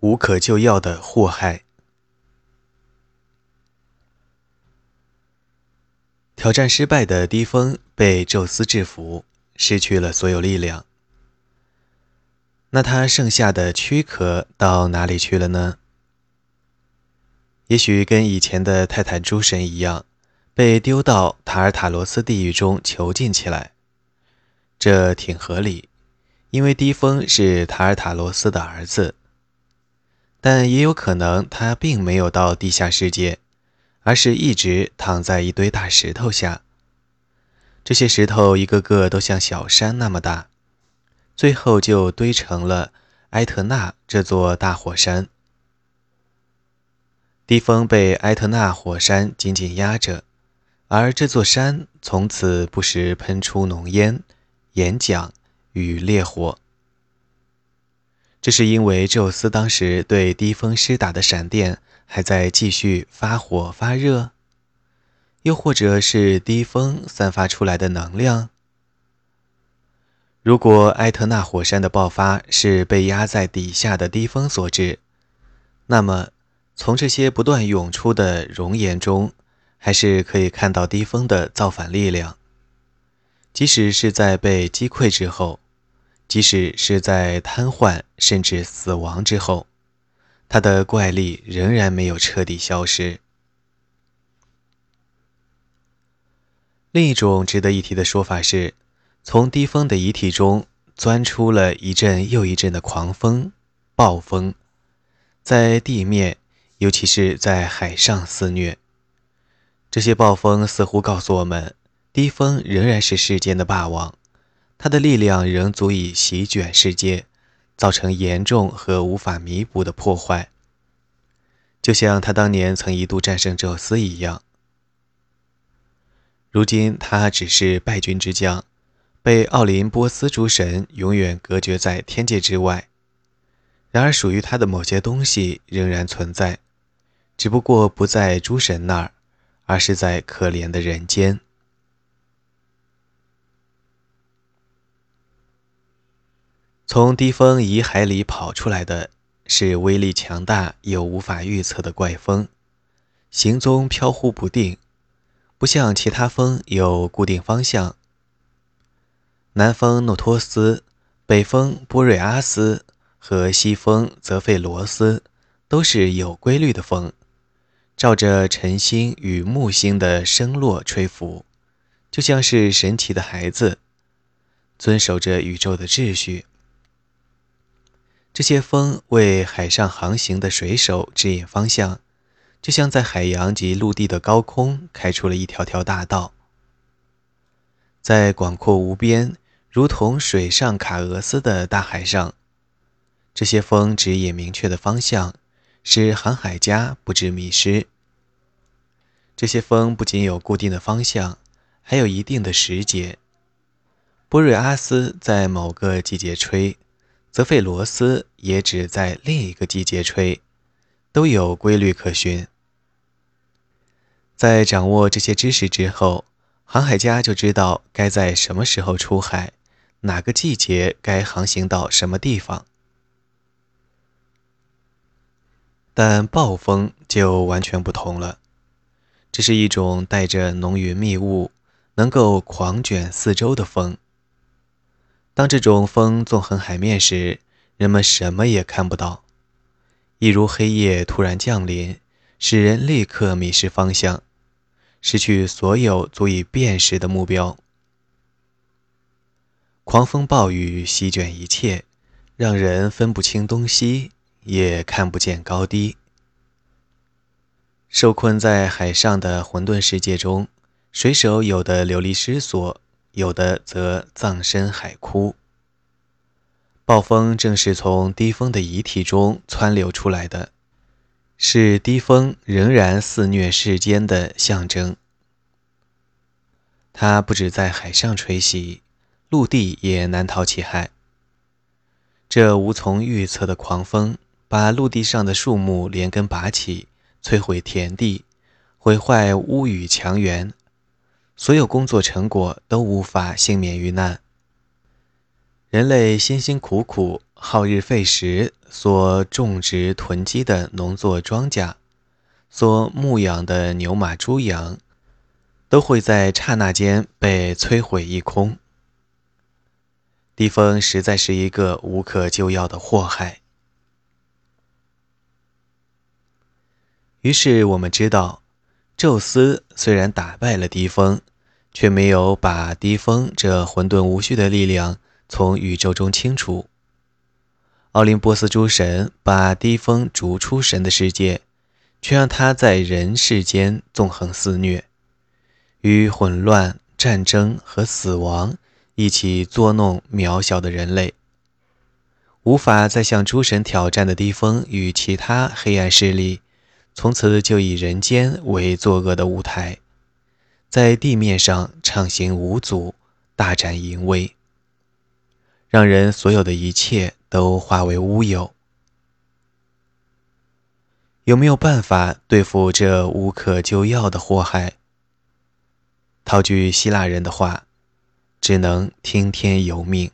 无可救药的祸害。挑战失败的低风被宙斯制服，失去了所有力量。那他剩下的躯壳到哪里去了呢？也许跟以前的泰坦诸神一样，被丢到塔尔塔罗斯地狱中囚禁起来。这挺合理，因为低风是塔尔塔罗斯的儿子。但也有可能他并没有到地下世界，而是一直躺在一堆大石头下。这些石头一个个都像小山那么大，最后就堆成了埃特纳这座大火山。低峰被埃特纳火山紧紧压着，而这座山从此不时喷出浓烟。岩浆与烈火，这是因为宙斯当时对低风施打的闪电还在继续发火发热，又或者是低风散发出来的能量。如果埃特纳火山的爆发是被压在底下的低风所致，那么从这些不断涌出的熔岩中，还是可以看到低风的造反力量。即使是在被击溃之后，即使是在瘫痪甚至死亡之后，他的怪力仍然没有彻底消失。另一种值得一提的说法是，从低峰的遗体中钻出了一阵又一阵的狂风、暴风，在地面，尤其是在海上肆虐。这些暴风似乎告诉我们。低峰仍然是世间的霸王，他的力量仍足以席卷世界，造成严重和无法弥补的破坏，就像他当年曾一度战胜宙斯一样。如今他只是败军之将，被奥林波斯诸神永远隔绝在天界之外。然而，属于他的某些东西仍然存在，只不过不在诸神那儿，而是在可怜的人间。从低风遗骸里跑出来的是威力强大又无法预测的怪风，行踪飘忽不定，不像其他风有固定方向。南风诺托斯、北风波瑞阿斯和西风泽费罗斯都是有规律的风，照着晨星与木星的升落吹拂，就像是神奇的孩子，遵守着宇宙的秩序。这些风为海上航行的水手指引方向，就像在海洋及陆地的高空开出了一条条大道。在广阔无边、如同水上卡俄斯的大海上，这些风指引明确的方向，使航海家不致迷失。这些风不仅有固定的方向，还有一定的时节。波瑞阿斯在某个季节吹。泽费罗斯也只在另一个季节吹，都有规律可循。在掌握这些知识之后，航海家就知道该在什么时候出海，哪个季节该航行到什么地方。但暴风就完全不同了，这是一种带着浓云密雾、能够狂卷四周的风。当这种风纵横海面时，人们什么也看不到，一如黑夜突然降临，使人立刻迷失方向，失去所有足以辨识的目标。狂风暴雨席卷一切，让人分不清东西，也看不见高低。受困在海上的混沌世界中，水手有的流离失所。有的则葬身海枯。暴风正是从低风的遗体中窜流出来的，是低风仍然肆虐世间的象征。它不止在海上吹袭，陆地也难逃其害。这无从预测的狂风，把陆地上的树木连根拔起，摧毁田地，毁坏屋宇墙垣。所有工作成果都无法幸免于难。人类辛辛苦苦耗日费时所种植囤积的农作庄稼，所牧养的牛马猪羊，都会在刹那间被摧毁一空。地风实在是一个无可救药的祸害。于是我们知道，宙斯虽然打败了低风，却没有把低风这混沌无序的力量从宇宙中清除。奥林波斯诸神把低风逐出神的世界，却让他在人世间纵横肆虐，与混乱、战争和死亡一起作弄渺小的人类。无法再向诸神挑战的低风与其他黑暗势力。从此就以人间为作恶的舞台，在地面上畅行无阻，大展淫威，让人所有的一切都化为乌有。有没有办法对付这无可救药的祸害？套句希腊人的话，只能听天由命。